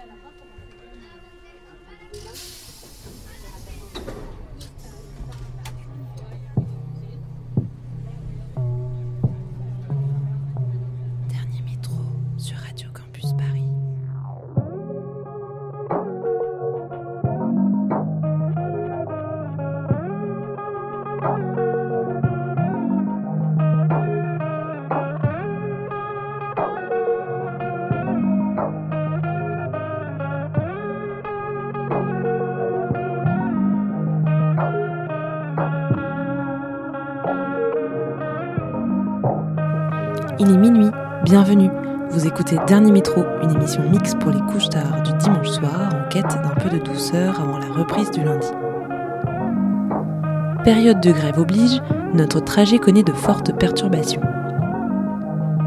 Il bienvenue. Vous écoutez Dernier Métro, une émission mixte pour les couches tard du dimanche soir en quête d'un peu de douceur avant la reprise du lundi. Période de grève oblige, notre trajet connaît de fortes perturbations.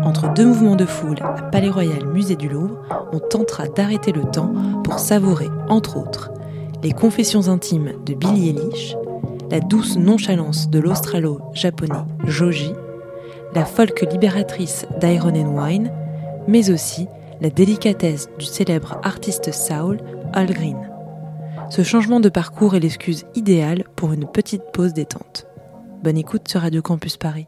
Entre deux mouvements de foule à Palais Royal Musée du Louvre, on tentera d'arrêter le temps pour savourer, entre autres, les confessions intimes de Billy Eilish, la douce nonchalance de l'australo-japonais Joji la folk libératrice d'Iron and Wine, mais aussi la délicatesse du célèbre artiste soul Al Green. Ce changement de parcours est l'excuse idéale pour une petite pause détente. Bonne écoute sur Radio Campus Paris.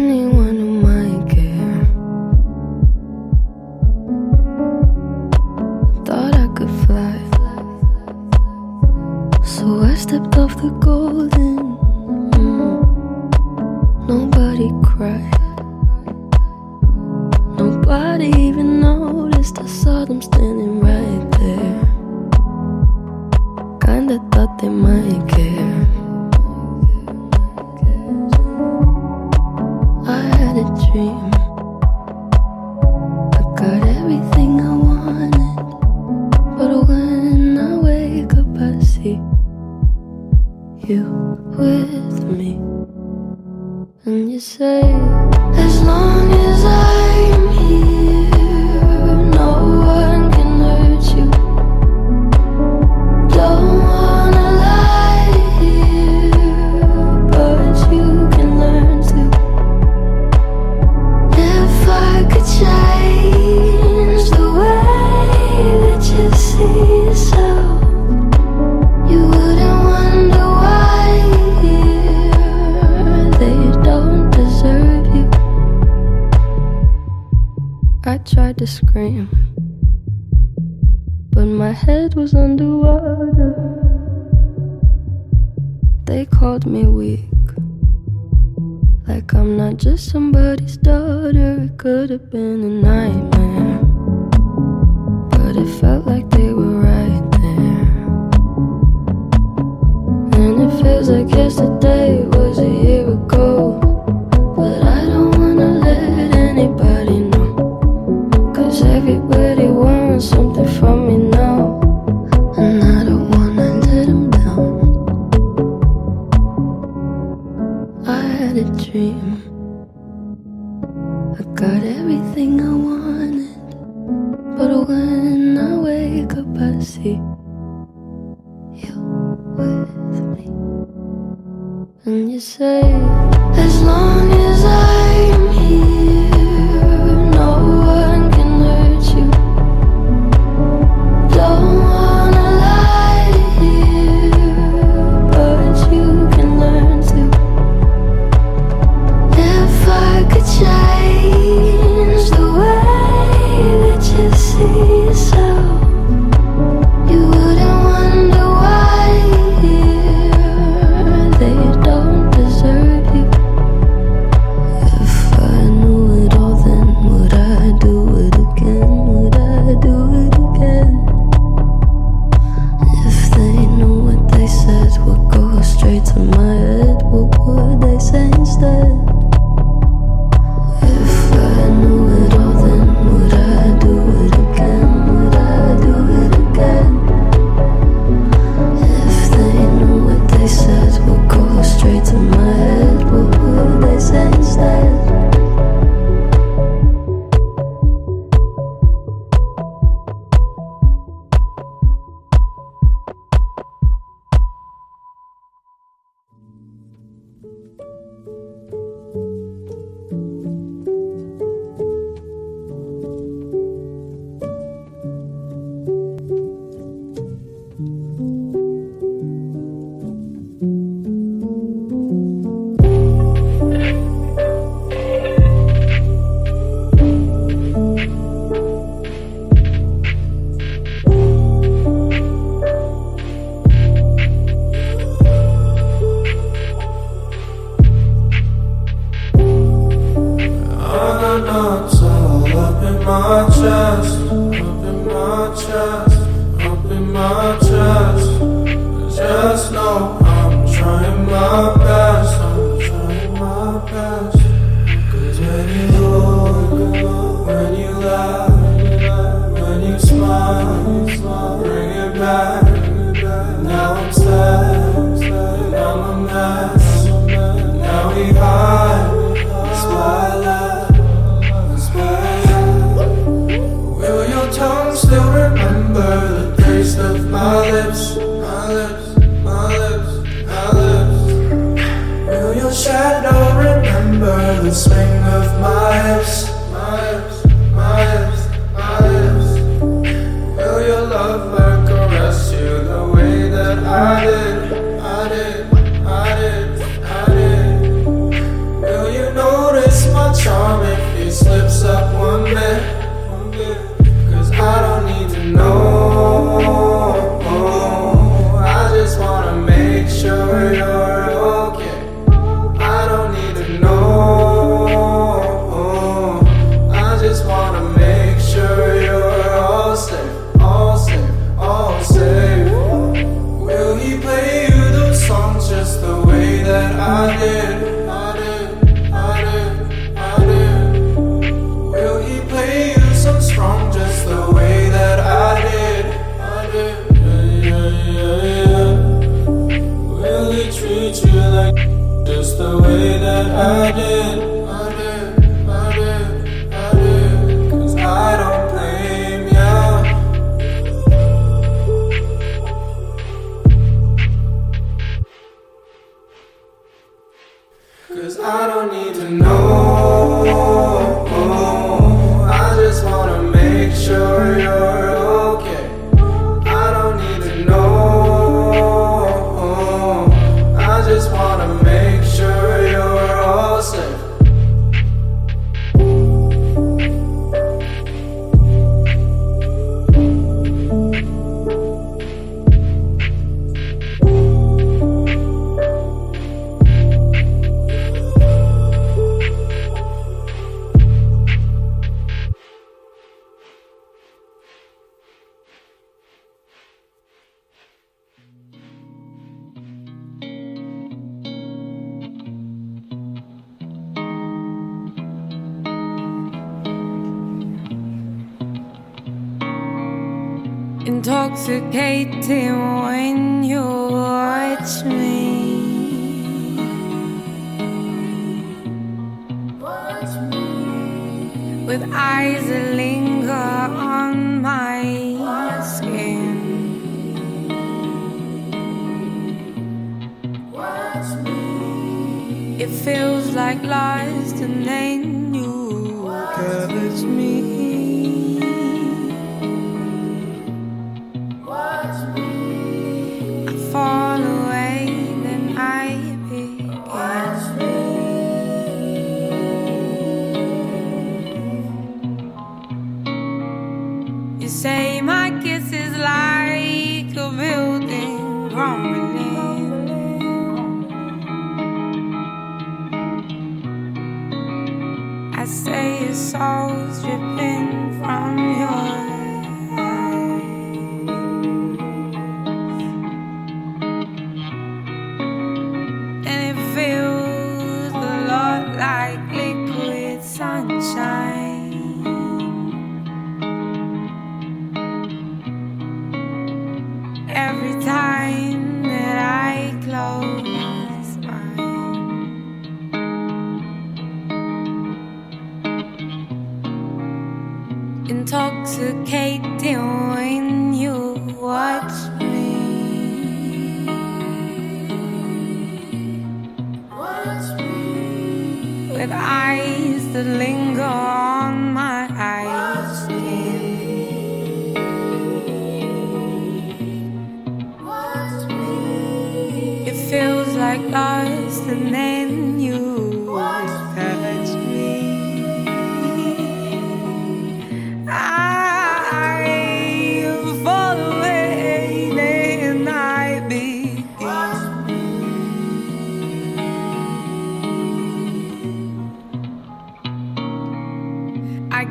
feels like lies and then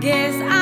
guess I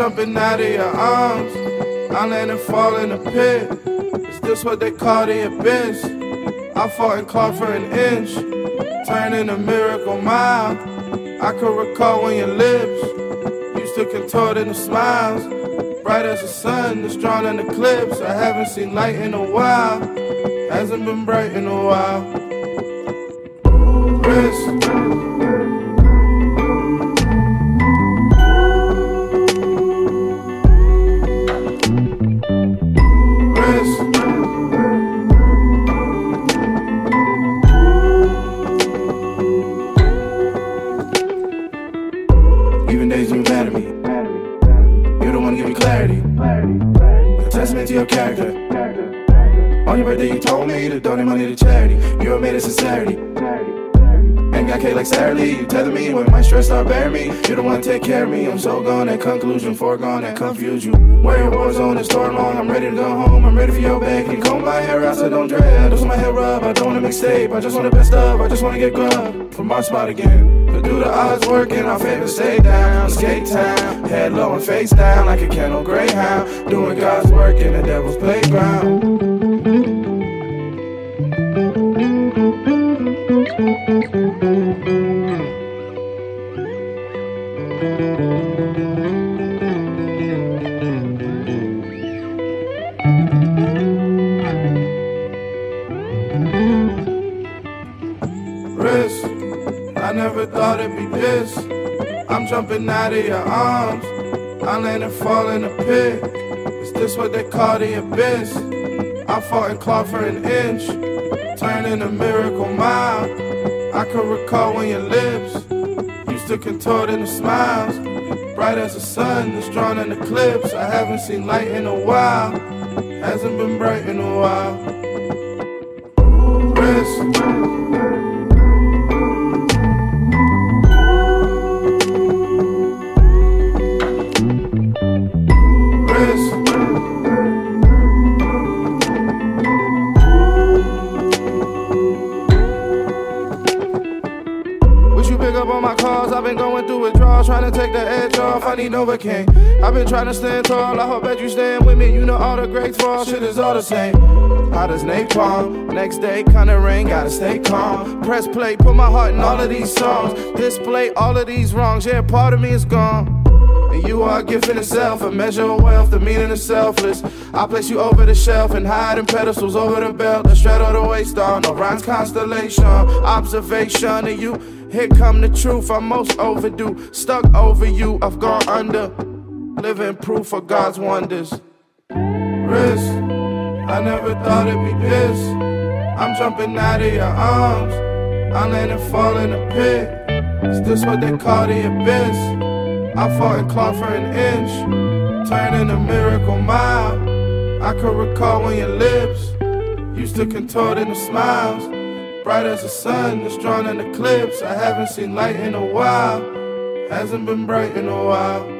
jumping out of your arms. I land and fall in a pit. Is this what they call the abyss? I fought and clawed for an inch, turning a miracle mile. I could recall when your lips used to contort into smiles. Bright as the sun, that's drawn in eclipse. I haven't seen light in a while. Hasn't been bright in a while. Wrist. Saturday. You tether me when my stress start bearing me. You don't wanna take care of me. I'm so gone at conclusion, foregone that confuse you. Where your war zone is store long. I'm ready to go home. I'm ready for your. Can you comb my hair out so don't dread? I just my hair rub. I don't wanna mixtape. I just wanna best up. I just wanna get grub from our spot again. But do the odds work in our favor? Stay down, skate town, head low and face down like a kennel greyhound. Doing God's work in the devil's playground. I'm out of your arms. I land and fall in a pit. Is this what they call the abyss? I fought and clawed for an inch, turning a miracle mile. I could recall when your lips used to contort into smiles. Bright as the sun that's drawn in eclipse. I haven't seen light in a while. Hasn't been bright in a while. Wrist. Need Novocaine. I've been trying to stand tall. I hope that you stand with me. You know all the greats fall. Shit is all the same. Hot as napalm. Next day, kinda rain. Gotta stay calm. Press play, put my heart in all of these songs. Display all of these wrongs. Yeah, part of me is gone. And you are a gift in itself, a measure of wealth, the meaning is selfless. I place you over the shelf and hide in pedestals over the belt, the straddle the waist on, Orion's constellation, observation of you. Here come the truth, I'm most overdue, stuck over you, I've gone under, living proof of God's wonders. Wrist, I never thought it'd be this. I'm jumping out of your arms, I land and fall in a pit. Is this what they call the abyss? I fought and clawed for an inch, turning a miracle mile. I could recall when your lips Used to contort into smiles. Bright as the sun, it's drawn in eclipse. I haven't seen light in a while. Hasn't been bright in a while.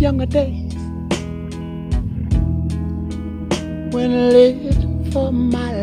Younger days. When I lived for my life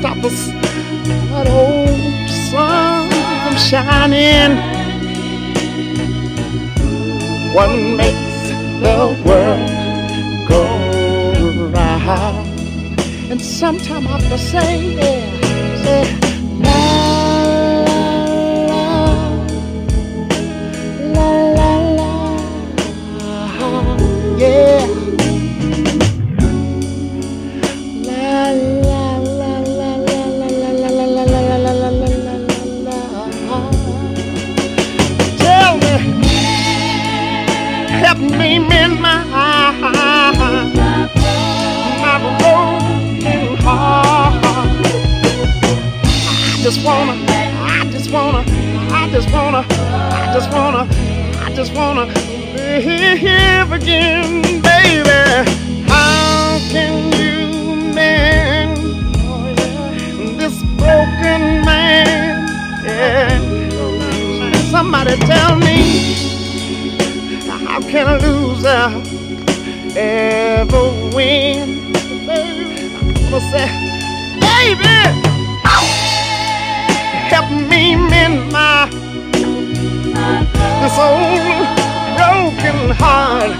stop us that old sun from shining? What makes the world go round? And sometime I have to say, yeah, say, just wanna, I just wanna, I just wanna live again, baby. How can you mend this broken man? Yeah. Somebody tell me, how can a loser ever win? I'm gonna say, baby, help me mend my this broken heart.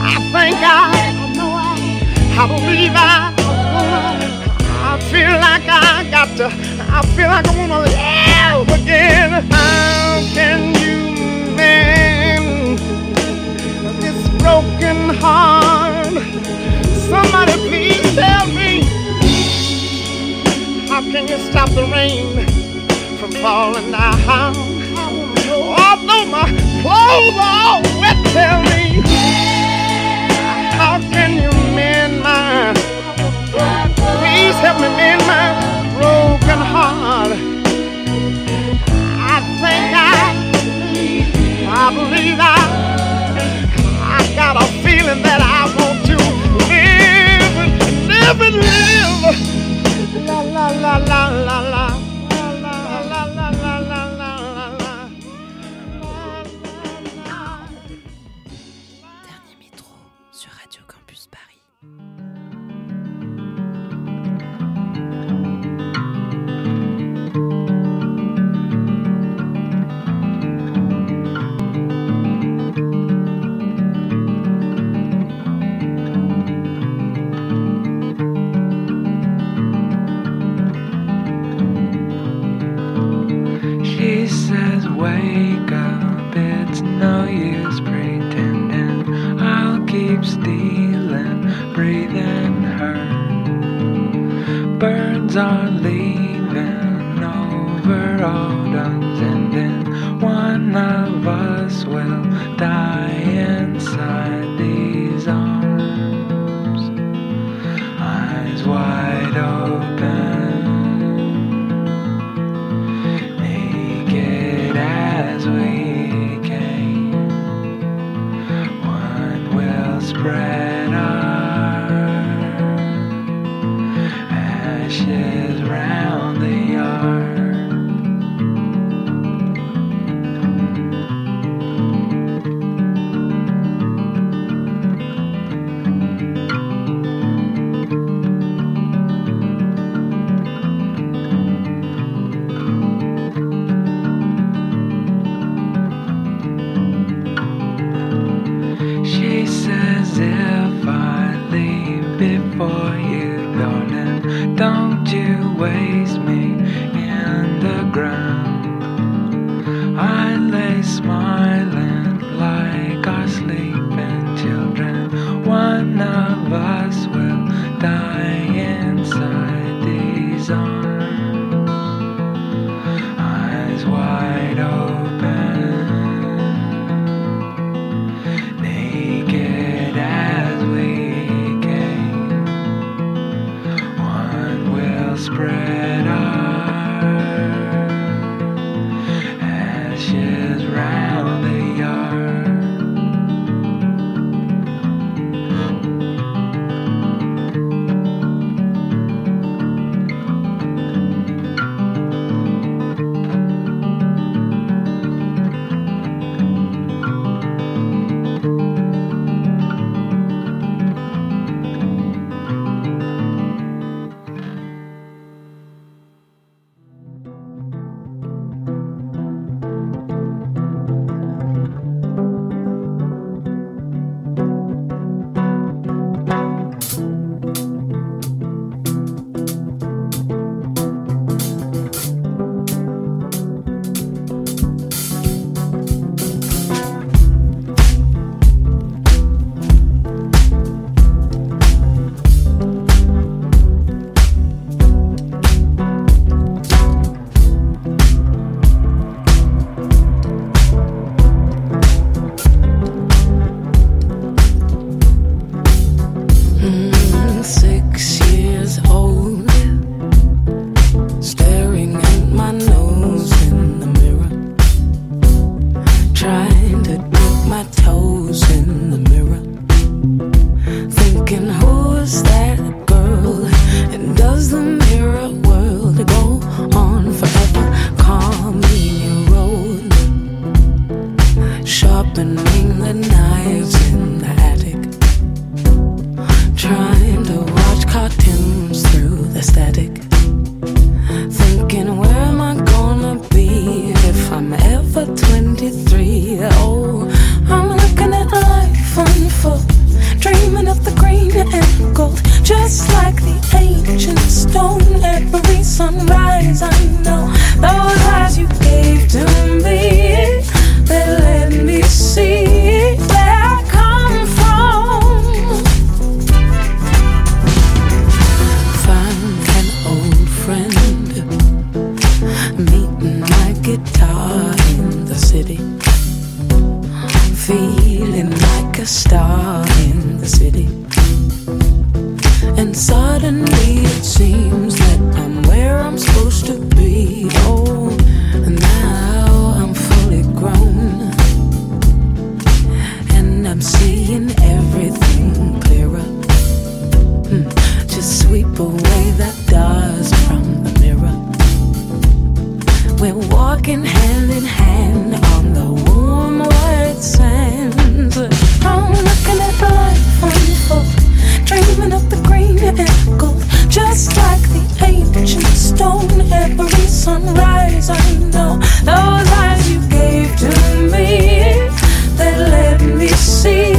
I think I, I believe I, I feel like I got to, I feel like I wanna live again. How can you mend this broken heart? Somebody please tell me, how can you stop the rain from falling down. My clothes are wet, tell me, how can you mend my? Please help me mend my broken heart. I think I, I believe I, I got a feeling that I want to live, live and live. La la la la la la. that does from the mirror. We're walking hand in hand on the warm white sands. I'm looking at the life unfold, dreaming of the green and gold, just like the ancient stone. Every sunrise, I know those eyes you gave to me that let me see.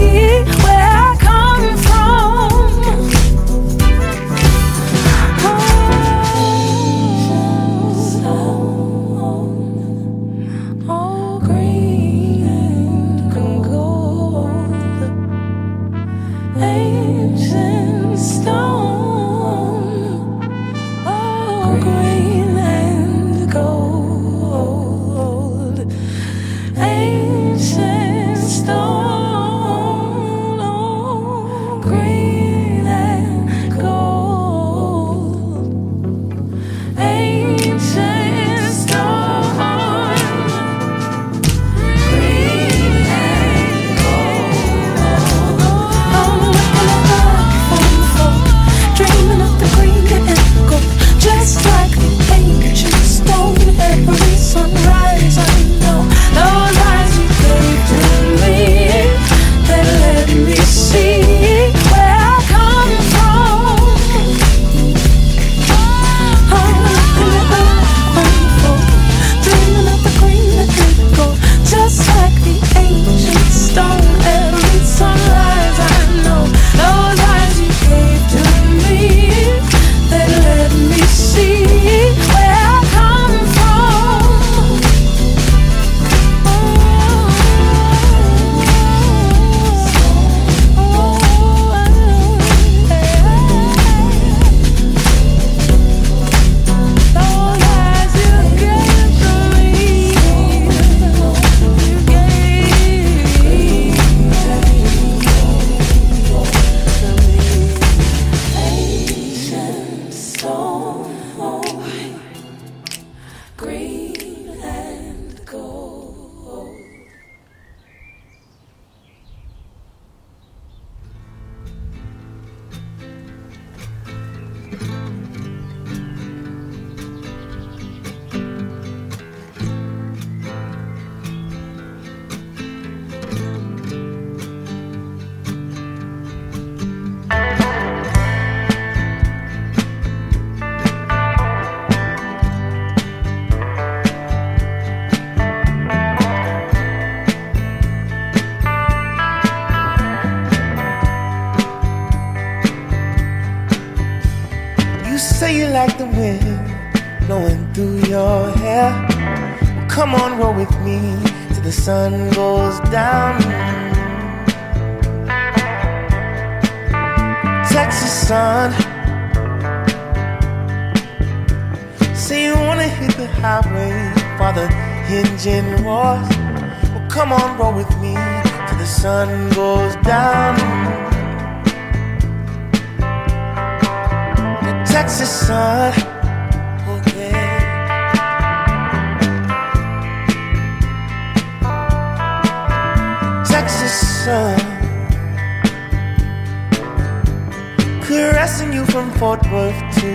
Passing you from Fort Worth to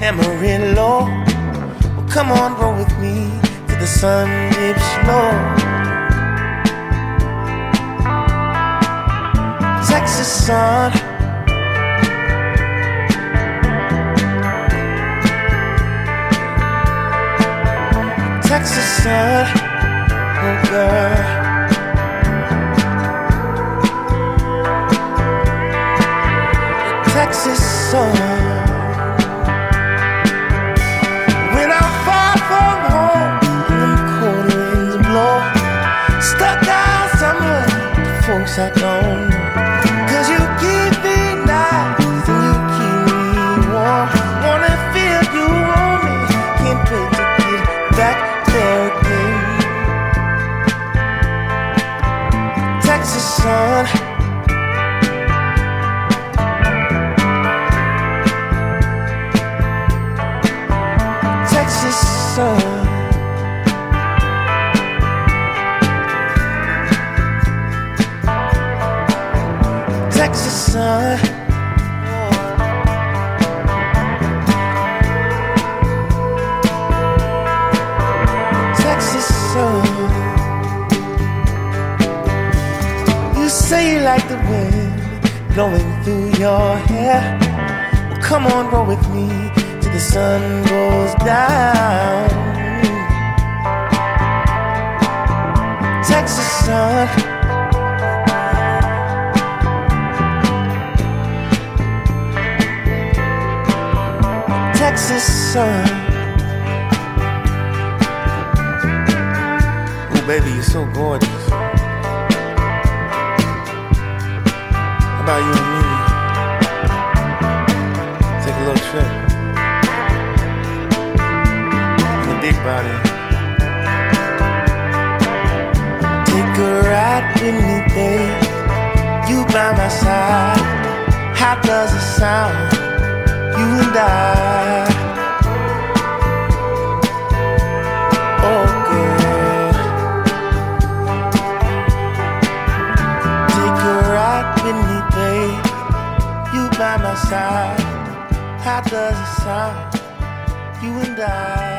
Amarillo. Well, come on, roll with me till the sun dips low. Texas sun. Texas sun, oh girl. so sun goes down. Texas sun. Texas sun. Oh, baby, you're so gorgeous. How about you and me? Take a little trip. Body. Take a ride with me, babe. You by my side. How does it sound? You and I. Oh, girl. Take a ride with me, babe. You by my side. How does it sound? You and I.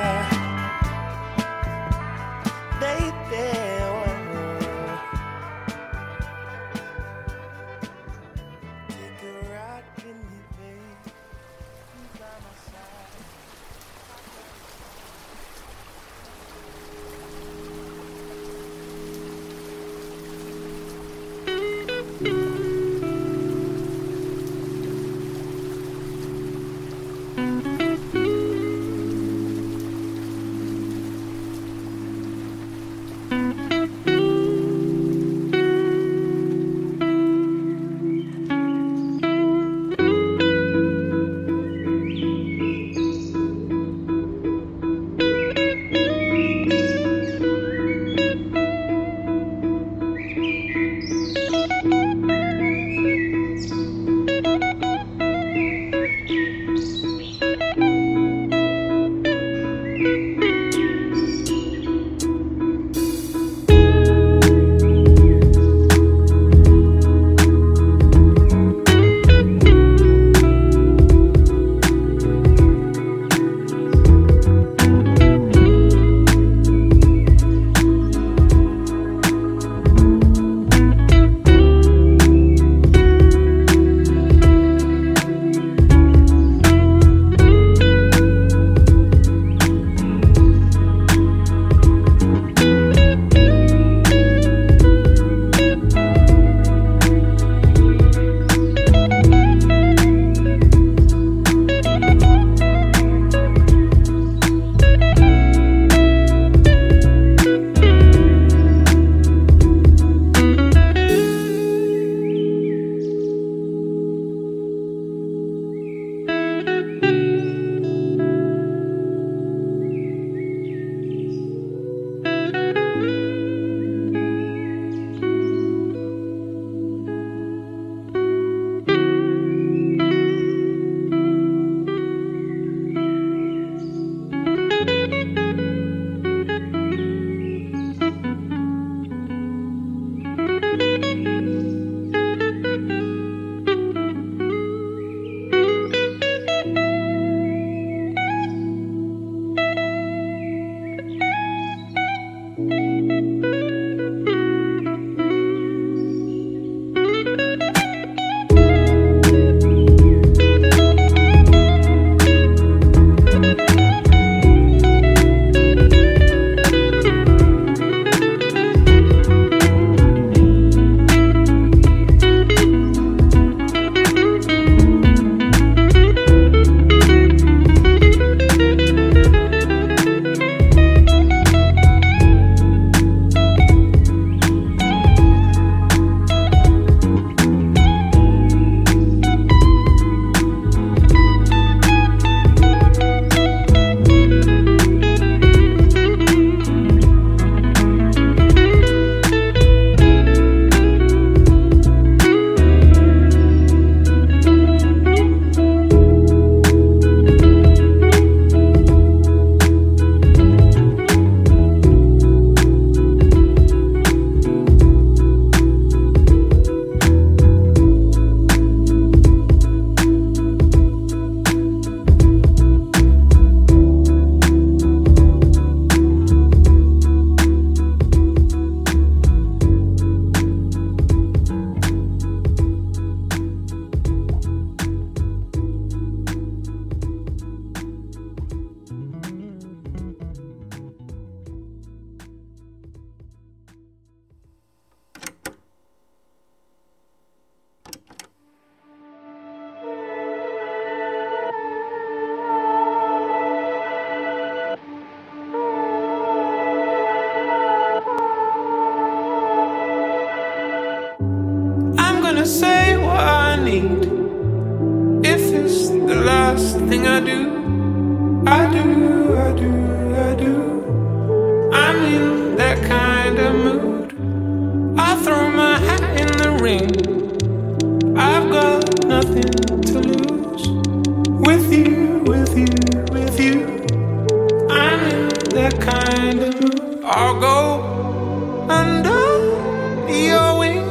with you, with you. I'm in that kind of mood. I'll go under your wing.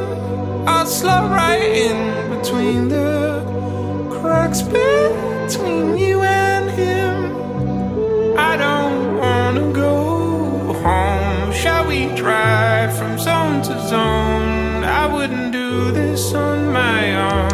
I'll slip right in between the cracks between you and him. I don't wanna go home. Shall we drive from zone to zone? I wouldn't do this on my own.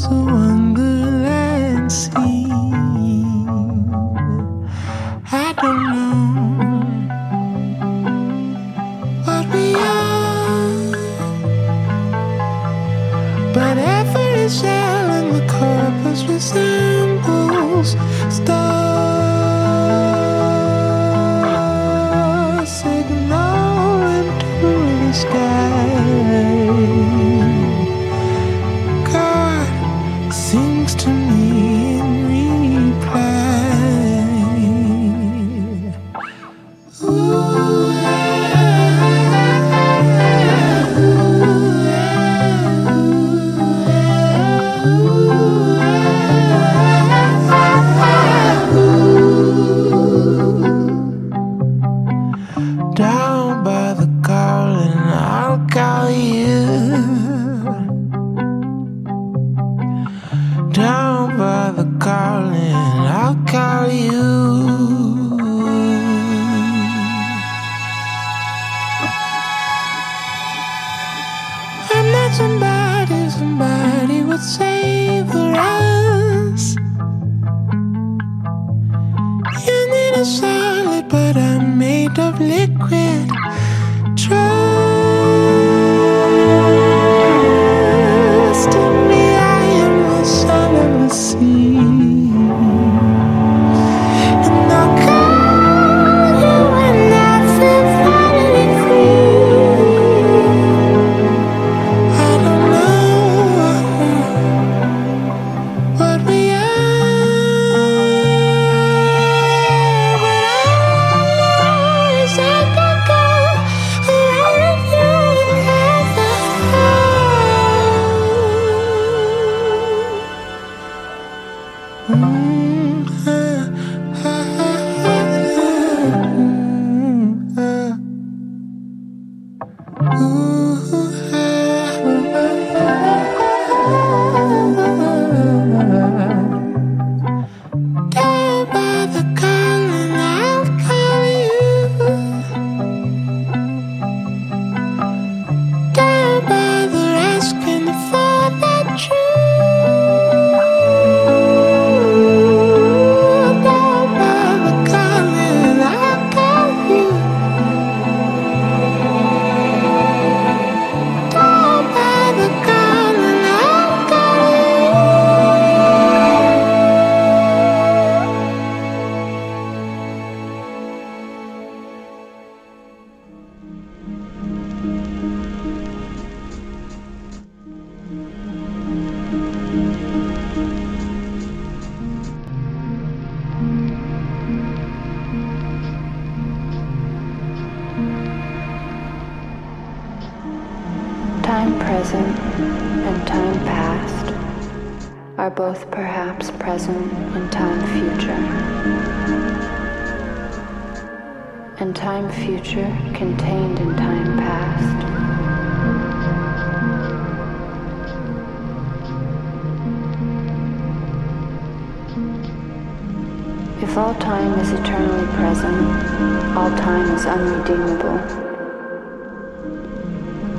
so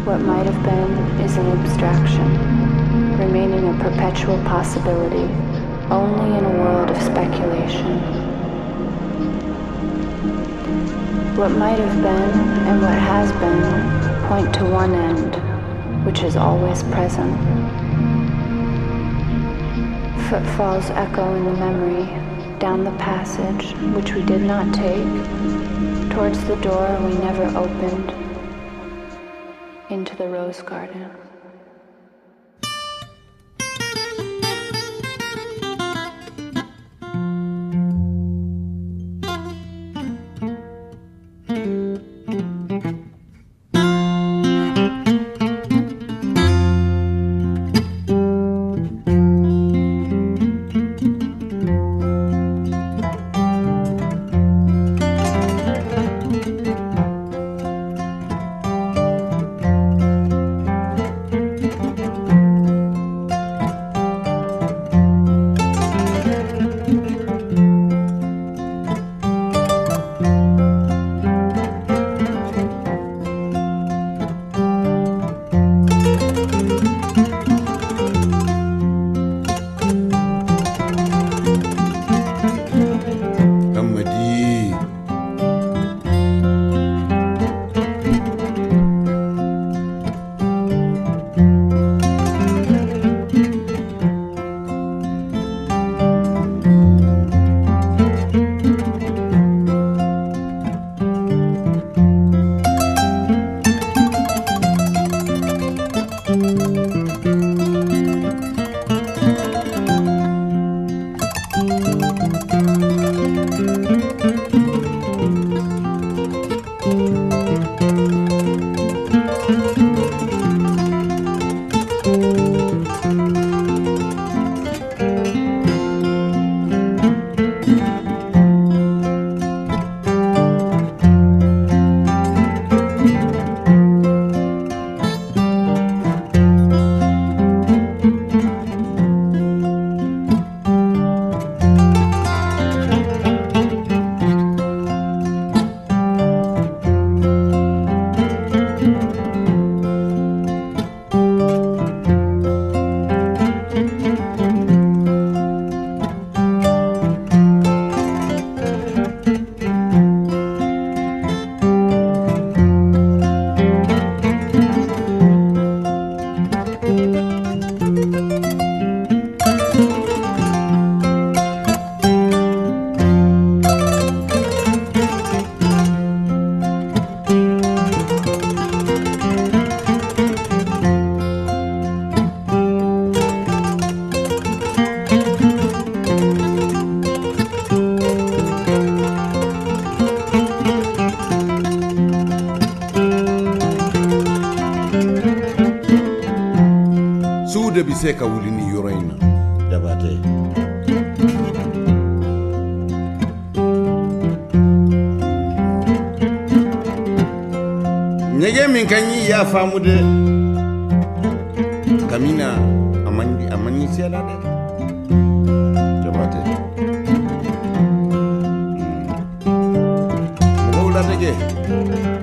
What might have been is an abstraction, remaining a perpetual possibility only in a world of speculation. What might have been and what has been point to one end, which is always present. Footfalls echo in the memory, down the passage, which we did not take, towards the door we never opened the rose garden. Grande.